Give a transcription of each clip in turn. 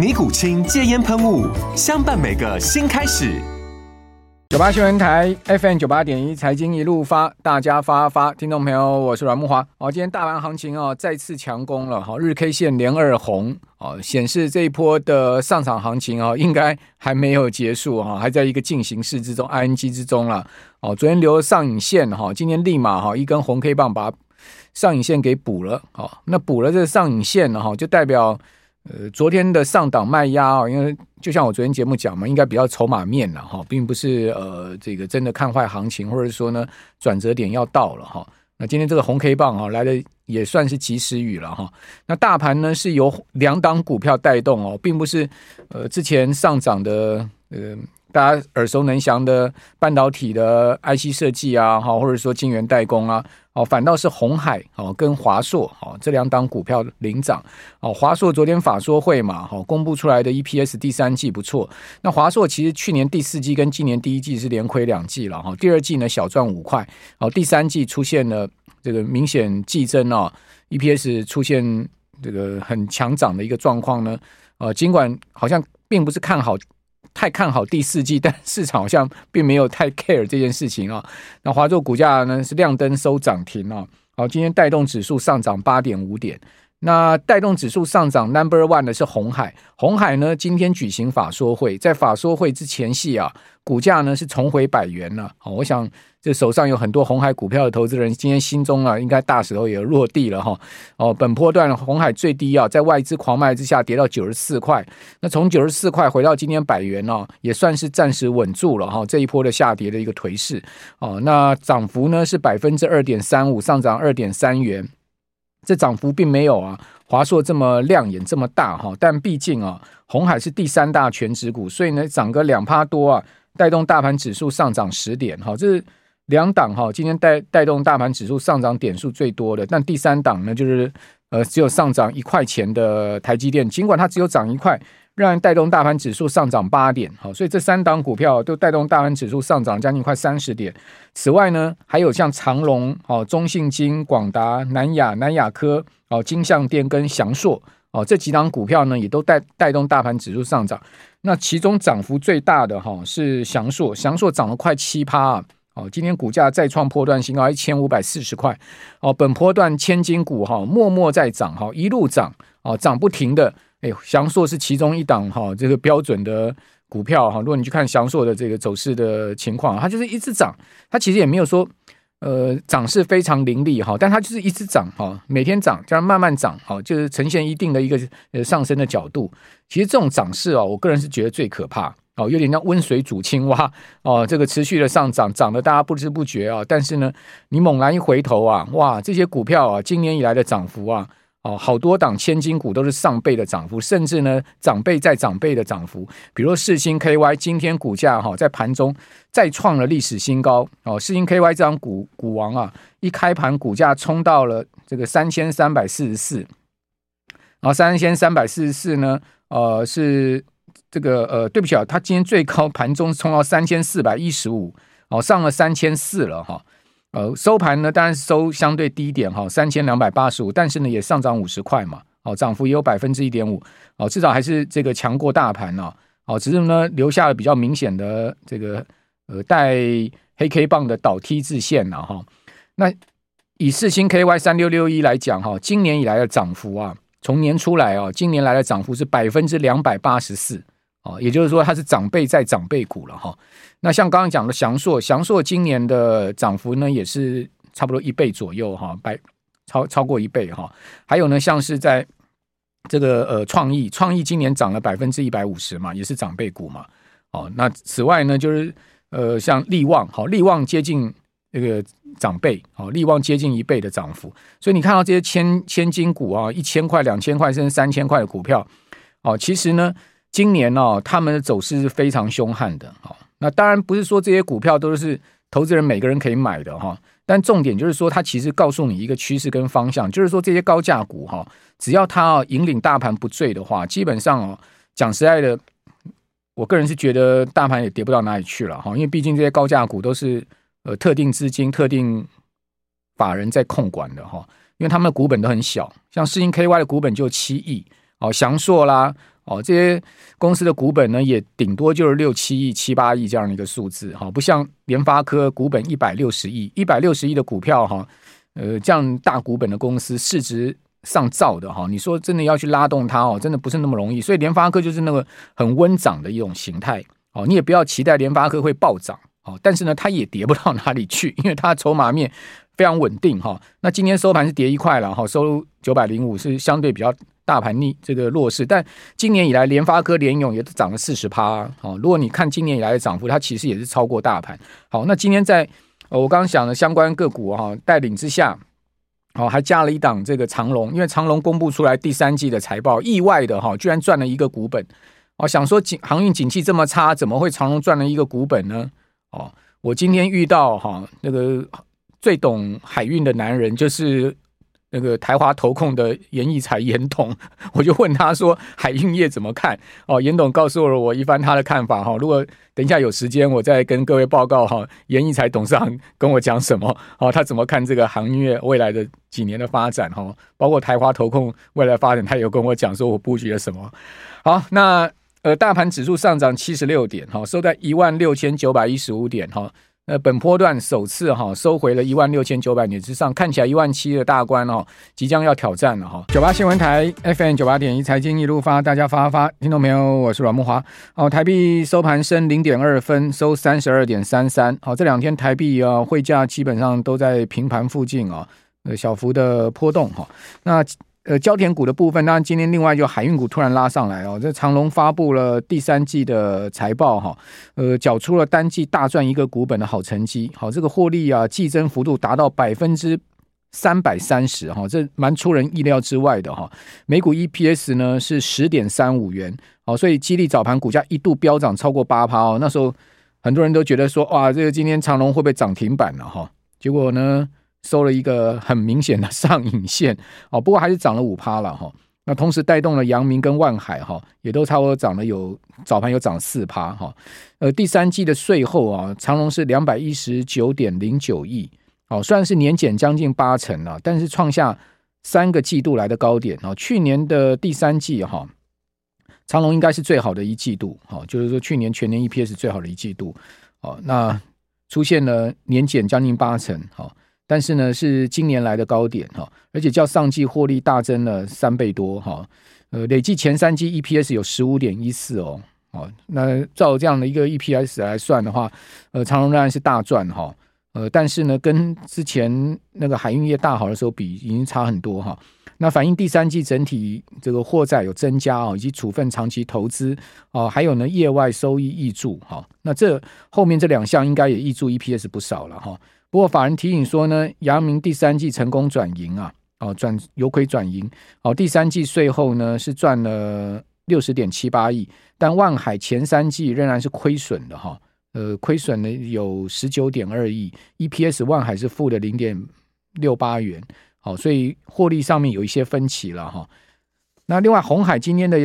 尼古清戒烟喷雾，相伴每个新开始。九八新闻台 FM 九八点一，财经一路发，大家发发。听众朋友，我是阮木华。哦，今天大盘行情哦，再次强攻了。哈，日 K 线连二红，哦，显示这一波的上涨行情哦，应该还没有结束哈，还在一个进行式之中，ING 之中了。哦，昨天留了上影线哈，今天立马哈一根红 K 棒把上影线给补了。好，那补了这上影线呢，哈，就代表。呃，昨天的上档卖压啊，因为就像我昨天节目讲嘛，应该比较筹码面了哈，并不是呃这个真的看坏行情，或者说呢转折点要到了哈。那今天这个红 K 棒哈来的也算是及时雨了哈。那大盘呢是由两档股票带动哦，并不是呃之前上涨的呃。大家耳熟能详的半导体的 IC 设计啊，哈，或者说晶圆代工啊，哦，反倒是红海哦跟华硕哦这两档股票领涨哦。华硕昨天法说会嘛，哈，公布出来的 EPS 第三季不错。那华硕其实去年第四季跟今年第一季是连亏两季了哈，第二季呢小赚五块，哦，第三季出现了这个明显季增啊，EPS 出现这个很强涨的一个状况呢，呃，尽管好像并不是看好。太看好第四季，但市场好像并没有太 care 这件事情啊。那华硕股价呢是亮灯收涨停啊。好，今天带动指数上涨八点五点。那带动指数上涨 number one 的是红海，红海呢今天举行法说会，在法说会之前夕啊，股价呢是重回百元了。好，我想。这手上有很多红海股票的投资人，今天心中啊，应该大石头也落地了哈。哦，本波段红海最低啊，在外资狂卖之下跌到九十四块，那从九十四块回到今天百元哦，也算是暂时稳住了哈。这一波的下跌的一个颓势哦，那涨幅呢是百分之二点三五，上涨二点三元，这涨幅并没有啊华硕这么亮眼这么大哈，但毕竟啊，红海是第三大全指股，所以呢涨个两趴多啊，带动大盘指数上涨十点哈，这是。两档哈，今天带带动大盘指数上涨点数最多的，但第三档呢，就是呃只有上涨一块钱的台积电，尽管它只有涨一块，让带动大盘指数上涨八点，好，所以这三档股票都带动大盘指数上涨将近快三十点。此外呢，还有像长荣、哦中信金、广达、南亚、南亚科、哦金象电跟祥硕哦这几档股票呢，也都带带动大盘指数上涨。那其中涨幅最大的哈是祥硕，祥硕涨了快七趴啊。哦，今天股价再创破段新高一千五百四十块。哦，本波段千金股哈，默默在涨哈，一路涨哦，涨不停的。哎呦，祥硕是其中一档哈，这个标准的股票哈。如果你去看祥硕的这个走势的情况，它就是一直涨，它其实也没有说呃涨势非常凌厉哈，但它就是一直涨哈，每天涨，这样慢慢涨哈，就是呈现一定的一个呃上升的角度。其实这种涨势啊，我个人是觉得最可怕。哦，有点像温水煮青蛙哦，这个持续的上涨，涨得大家不知不觉啊。但是呢，你猛然一回头啊，哇，这些股票啊，今年以来的涨幅啊，哦，好多档千金股都是上倍的涨幅，甚至呢，涨倍再涨倍的涨幅。比如世芯 KY，今天股价哈在盘中再创了历史新高哦。世芯 KY 这张股股王啊，一开盘股价冲到了这个三千三百四十四，然后三千三百四十四呢，呃是。这个呃，对不起啊，它今天最高盘中冲到三千四百一十五，哦，上了三千四了哈。呃，收盘呢，当然收相对低点哈，三千两百八十五，但是呢，也上涨五十块嘛，哦，涨幅也有百分之一点五，哦，至少还是这个强过大盘哦，哦，只是呢，留下了比较明显的这个呃带黑 K 棒的倒 T 字线了哈。那以四星 KY 三六六一来讲哈，今年以来的涨幅啊。从年初来啊，今年来的涨幅是百分之两百八十四哦，也就是说它是长辈在长辈股了哈。那像刚刚讲的祥硕，祥硕今年的涨幅呢也是差不多一倍左右哈，百超超过一倍哈。还有呢，像是在这个呃创意，创意今年涨了百分之一百五十嘛，也是长辈股嘛。哦，那此外呢，就是呃像力旺，好，力旺接近那个长辈，好，力旺接近一倍的涨幅。所以你看到这些千千金股啊，一千块、两千块甚至三千块的股票，哦，其实呢。今年哦，他们的走势是非常凶悍的。哈，那当然不是说这些股票都是投资人每个人可以买的哈，但重点就是说，它其实告诉你一个趋势跟方向，就是说这些高价股哈，只要它哦引领大盘不坠的话，基本上哦，讲实在的，我个人是觉得大盘也跌不到哪里去了哈，因为毕竟这些高价股都是呃特定资金、特定法人在控管的哈，因为他们的股本都很小，像世芯 KY 的股本就七亿哦，祥硕啦。哦，这些公司的股本呢，也顶多就是六七亿、七八亿这样的一个数字，哈，不像联发科股本一百六十亿，一百六十亿的股票，哈，呃，这样大股本的公司，市值上造的，哈，你说真的要去拉动它，哦，真的不是那么容易。所以联发科就是那个很温涨的一种形态，哦，你也不要期待联发科会暴涨，哦，但是呢，它也跌不到哪里去，因为它筹码面非常稳定，哈。那今天收盘是跌一块了，哈，收九百零五，是相对比较。大盘逆这个弱势，但今年以来，联发科、联咏也都涨了四十趴。好，如果你看今年以来的涨幅，它其实也是超过大盘。好，那今天在我刚刚讲的相关个股哈带领之下，好，还加了一档这个长荣，因为长荣公布出来第三季的财报，意外的哈，居然赚了一个股本。哦想说，景航运景气这么差，怎么会长荣赚了一个股本呢？哦，我今天遇到哈那个最懂海运的男人，就是。那个台华投控的严义才 严董，我就问他说：“海运业怎么看？”哦，严董告诉了我一番他的看法哈。如果等一下有时间，我再跟各位报告哈，严义才董事长跟我讲什么？哦，他怎么看这个航运业未来的几年的发展？哈，包括台华投控未来发展，他有跟我讲说我布局了什么。好，那呃，大盘指数上涨七十六点，哈，收在一万六千九百一十五点，哈。呃，本波段首次哈收回了一万六千九百点之上，看起来一万七的大关哦，即将要挑战了哈。九八新闻台 FM 九八点一财经一路发，大家发发，听众朋友？我是阮慕华。哦，台币收盘升零点二分，收三十二点三三。好，这两天台币啊汇价基本上都在平盘附近啊，呃小幅的波动哈。那呃，焦点股的部分，当然今天另外就海运股突然拉上来哦。这长隆发布了第三季的财报哈，呃，缴出了单季大赚一个股本的好成绩。好，这个获利啊，季增幅度达到百分之三百三十哈，这蛮出人意料之外的哈。每股 EPS 呢是十点三五元，好，所以激励早盘股价一度飙涨超过八趴哦。那时候很多人都觉得说，哇，这个今天长隆会不会涨停板了哈？结果呢？收了一个很明显的上影线哦，不过还是涨了五趴了哈。那同时带动了阳明跟万海哈，也都差不多涨了有早盘有涨四趴哈。呃，第三季的税后啊，长隆是两百一十九点零九亿哦，虽然是年减将近八成了，但是创下三个季度来的高点哦。去年的第三季哈，长隆应该是最好的一季度哈，就是说去年全年 EPS 最好的一季度哦。那出现了年减将近八成哈。但是呢，是今年来的高点哈，而且较上季获利大增了三倍多哈，呃，累计前三季 EPS 有十五点一四哦，哦，那照这样的一个 EPS 来算的话，呃，长荣仍然是大赚哈，呃，但是呢，跟之前那个海运业大好的时候比，已经差很多哈。那反映第三季整体这个货载有增加哦，以及处分长期投资哦，还有呢业外收益挹注哈，那这后面这两项应该也挹注 EPS 不少了哈。不过法人提醒说呢，阳明第三季成功转盈啊，哦转由亏转盈，哦第三季税后呢是赚了六十点七八亿，但万海前三季仍然是亏损的哈，呃亏损呢有十九点二亿，EPS 万海是负的零点六八元，好，所以获利上面有一些分歧了哈。那另外红海今天的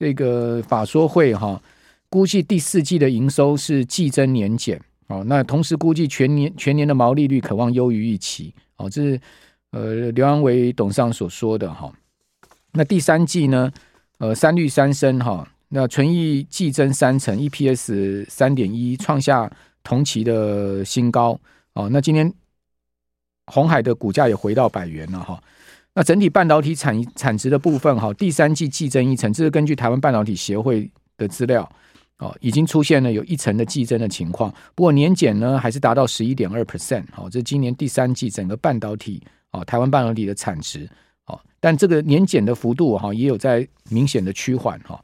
这个法说会哈，估计第四季的营收是季增年减。哦，那同时估计全年全年的毛利率可望优于预期。哦，这是呃刘安伟董事长所说的哈。那第三季呢，呃三率三升哈，那纯益季增三成，EPS 三点一，创下同期的新高。哦，那今天红海的股价也回到百元了哈。那整体半导体产产值的部分哈，第三季季增一成，这是根据台湾半导体协会。的资料，哦，已经出现了有一成的季增的情况。不过年减呢，还是达到十一点二 percent。哦，这今年第三季整个半导体，哦，台湾半导体的产值，哦，但这个年减的幅度哈，也有在明显的趋缓哈。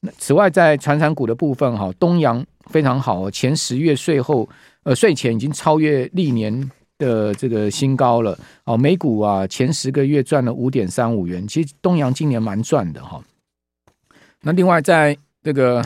那此外，在传产股的部分哈，东阳非常好，前十月税后呃税前已经超越历年的这个新高了哦。每股啊前十个月赚了五点三五元，其实东阳今年蛮赚的哈。那另外在这个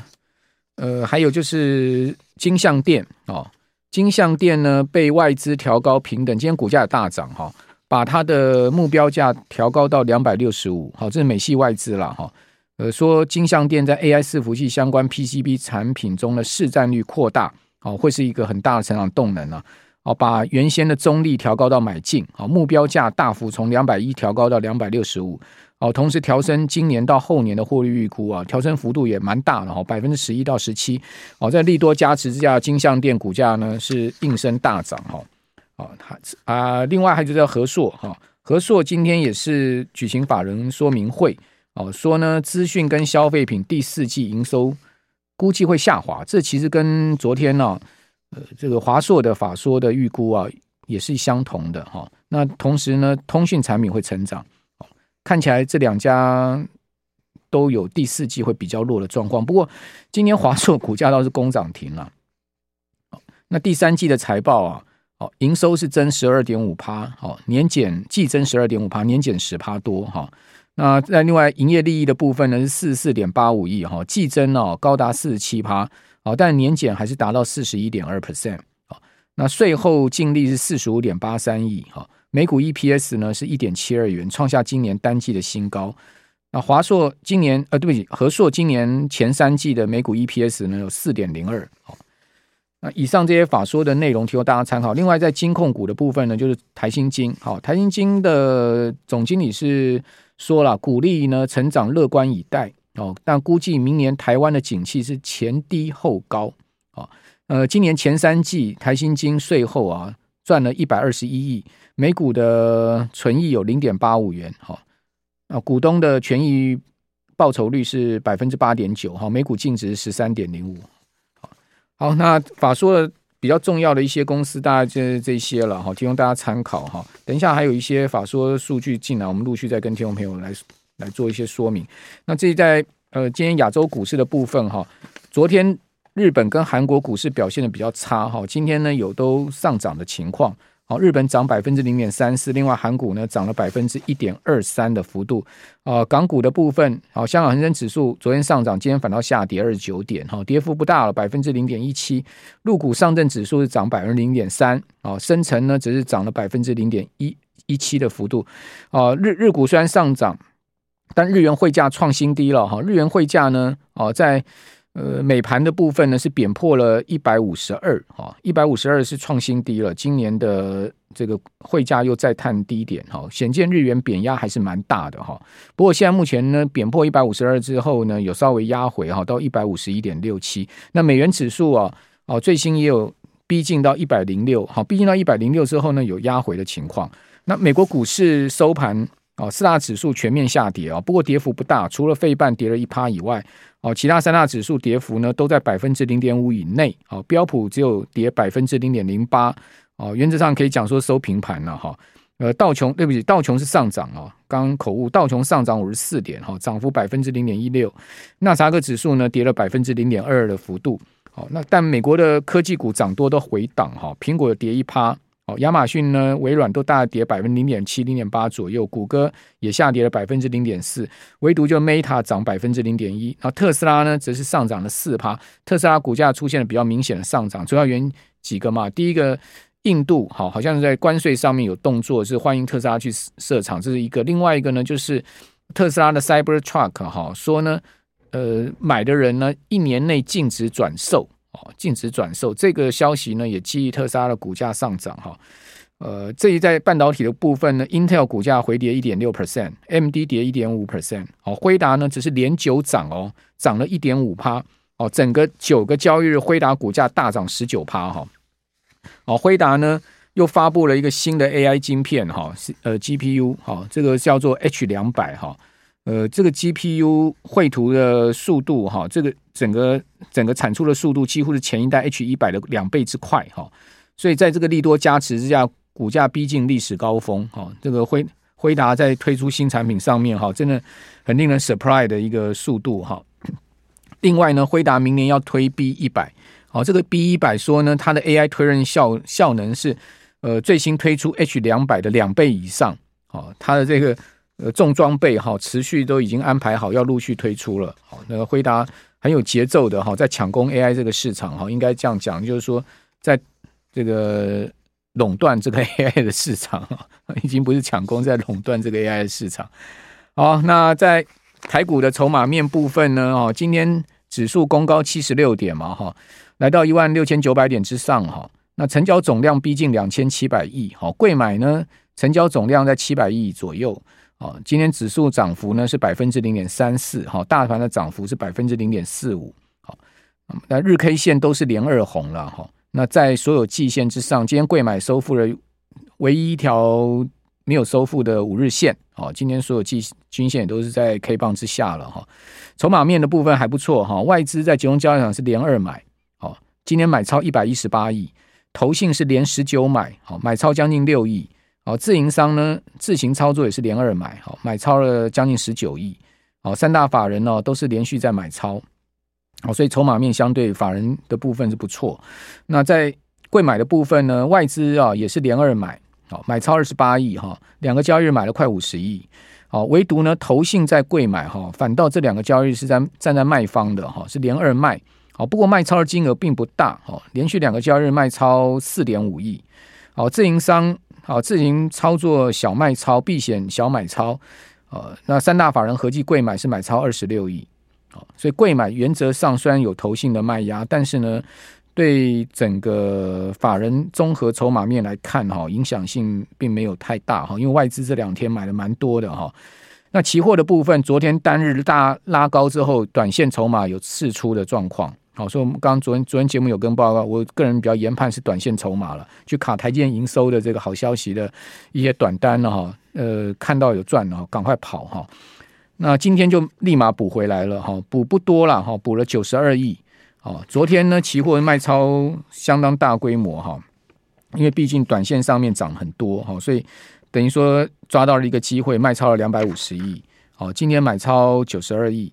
呃还有就是金像电哦，金像电呢被外资调高平等，今天股价也大涨哈，把它的目标价调高到两百六十五，好，这是美系外资了哈。呃，说金像电在 AI 伺服器相关 PCB 产品中的市占率扩大，哦，会是一个很大的成长动能啊！哦，把原先的中立调高到买进，哦，目标价大幅从两百一调高到两百六十五，哦，同时调升今年到后年的获利预估啊，调升幅度也蛮大的哦，百分之十一到十七，哦，在利多加持之下，金像电股价呢是应声大涨哈，哦，啊，另外还有叫和硕哈，和硕今天也是举行法人说明会。哦，说呢，资讯跟消费品第四季营收估计会下滑，这其实跟昨天呢、啊，呃，这个华硕的法说的预估啊，也是相同的哈、哦。那同时呢，通讯产品会成长，看起来这两家都有第四季会比较弱的状况。不过今年华硕股价倒是攻涨停了。那第三季的财报啊，哦，营收是增十二点五趴，哦，年减季增十二点五趴，年减十趴多哈。哦那在另外营业利益的部分呢，是四十四点八五亿哈，季增哦高达四十七趴，哦，但年减还是达到四十一点二 percent，那税后净利是四十五点八三亿哈，每股 EPS 呢是一点七二元，创下今年单季的新高。那华硕今年呃，对不起，和硕今年前三季的每股 EPS 呢有四点零二。那以上这些法说的内容提供大家参考。另外在金控股的部分呢，就是台新金，好，台新金的总经理是。说了，鼓励呢成长乐观以待哦，但估计明年台湾的景气是前低后高啊。呃，今年前三季台新金税后啊赚了一百二十一亿，每股的存益有零点八五元哈。啊，股东的权益报酬率是百分之八点九哈，每股净值十三点零五。好，那法说的。比较重要的一些公司，大概就是这些了哈，提供大家参考哈。等一下还有一些法说数据进来，我们陆续再跟听众朋友来来做一些说明。那这在呃今天亚洲股市的部分哈，昨天日本跟韩国股市表现的比较差哈，今天呢有都上涨的情况。日本涨百分之零点三四，另外韩股呢涨了百分之一点二三的幅度。啊，港股的部分，好，香港恒生指数昨天上涨，今天反倒下跌二十九点，哈，跌幅不大了，百分之零点一七。陆股上证指数是涨百分之零点三，啊，深成呢只是涨了百分之零点一一七的幅度。啊，日日股虽然上涨，但日元汇价创新低了，哈，日元汇价呢，哦，在。呃，美盘的部分呢是贬破了一百五十二，哈，一百五十二是创新低了。今年的这个汇价又再探低点，哈，显见日元贬压还是蛮大的，哈。不过现在目前呢，贬破一百五十二之后呢，有稍微压回，哈，到一百五十一点六七。那美元指数啊，哦，最新也有逼近到一百零六，好，逼近到一百零六之后呢，有压回的情况。那美国股市收盘。哦，四大指数全面下跌啊，不过跌幅不大，除了费半跌了一趴以外，哦，其他三大指数跌幅呢都在百分之零点五以内。哦，标普只有跌百分之零点零八。哦，原则上可以讲说收平盘了哈。呃，道琼对不起，道琼是上涨啊，刚口误，道琼上涨五十四点哈，涨幅百分之零点一六。纳斯达克指数呢跌了百分之零点二的幅度。好，那但美国的科技股涨多都回档哈，苹果跌一趴。亚马逊呢，微软都大跌百分之零点七、零点八左右，谷歌也下跌了百分之零点四，唯独就 Meta 涨百分之零点一。然后特斯拉呢，则是上涨了四趴。特斯拉股价出现了比较明显的上涨，主要原因几个嘛。第一个，印度好，好像是在关税上面有动作，是欢迎特斯拉去设厂，这是一个。另外一个呢，就是特斯拉的 Cybertruck 哈，说呢，呃，买的人呢，一年内禁止转售。哦，禁止转售这个消息呢，也激励特斯拉的股价上涨哈。呃，这一在半导体的部分呢，Intel 股价回跌一点六 percent，AMD 跌一点五 percent。哦，辉达呢只是连九涨哦，涨了一点五趴。哦，整个九个交易日，辉达股价大涨十九趴哈。哦，辉达呢又发布了一个新的 AI 晶片哈，呃 GPU 哈，这个叫做 H 两百哈。呃，这个 GPU 绘图的速度哈，这个整个整个产出的速度几乎是前一代 H 一百的两倍之快哈，所以在这个利多加持之下，股价逼近历史高峰哈。这个辉辉达在推出新产品上面哈，真的很令人 surprise 的一个速度哈。另外呢，辉达明年要推 B 一百，好，这个 B 一百说呢，它的 AI 推论效效能是呃最新推出 H 两百的两倍以上，好，它的这个呃重装备哈，持续都已经安排好要陆续推出了，好，那个辉达很有节奏的哈，在抢攻 AI 这个市场哈，应该这样讲，就是说在这个垄断这个 AI 的市场，已经不是抢攻，在垄断这个 AI 的市场。好，那在台股的筹码面部分呢，哦，今天。指数攻高七十六点嘛，哈，来到一万六千九百点之上，哈，那成交总量逼近两千七百亿，好，贵买呢，成交总量在七百亿左右，啊，今天指数涨幅呢是百分之零点三四，哈，大盘的涨幅是百分之零点四五，好，那日 K 线都是连二红了，哈，那在所有季线之上，今天贵买收复了唯一一条。没有收复的五日线，好，今天所有季均线也都是在 K 棒之下了哈。筹码面的部分还不错哈，外资在集中交易场是连二买，好，今天买超一百一十八亿，投信是连十九买，好，买超将近六亿，好，自营商呢自行操作也是连二买，好，买超了将近十九亿，好，三大法人呢都是连续在买超，好，所以筹码面相对法人的部分是不错。那在贵买的部分呢，外资啊也是连二买。好，买超二十八亿哈，两个交易日买了快五十亿。好，唯独呢，投信在贵买哈，反倒这两个交易日是在站在卖方的哈，是连二卖。好，不过卖超的金额并不大哈，连续两个交易日卖超四点五亿。好，自营商好自行操作小卖超避险小买超。呃，那三大法人合计柜买是买超二十六亿。好，所以贵买原则上虽然有投信的卖压，但是呢。对整个法人综合筹码面来看，哈，影响性并没有太大，哈，因为外资这两天买的蛮多的，哈。那期货的部分，昨天单日大拉高之后，短线筹码有释出的状况，好，所以我们刚刚昨天昨天节目有跟报告，我个人比较研判是短线筹码了，去卡台积电营收的这个好消息的一些短单了，哈，呃，看到有赚了，赶快跑，哈。那今天就立马补回来了，哈，补不多了，哈，补了九十二亿。哦，昨天呢，期货卖超相当大规模哈，因为毕竟短线上面涨很多哈，所以等于说抓到了一个机会，卖超了两百五十亿。哦，今天买超九十二亿。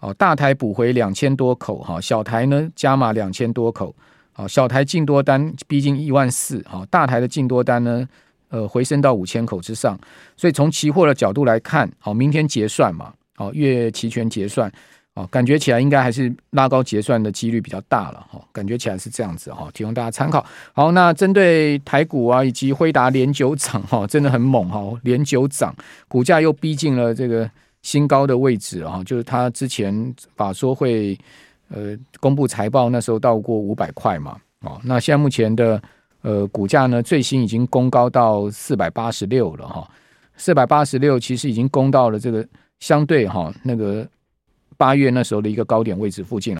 哦，大台补回两千多口哈，小台呢加码两千多口。好，小台进多单逼近一万四。好，大台的进多单呢，呃，回升到五千口之上。所以从期货的角度来看，好，明天结算嘛，好，月期权结算。哦，感觉起来应该还是拉高结算的几率比较大了哈，感觉起来是这样子哈，提供大家参考。好，那针对台股啊，以及辉达连九涨哈，真的很猛哈，连九涨，股价又逼近了这个新高的位置啊，就是他之前法说会呃公布财报那时候到过五百块嘛，哦，那现在目前的呃股价呢，最新已经攻高到四百八十六了哈，四百八十六其实已经攻到了这个相对哈那个。八月那时候的一个高点位置附近了。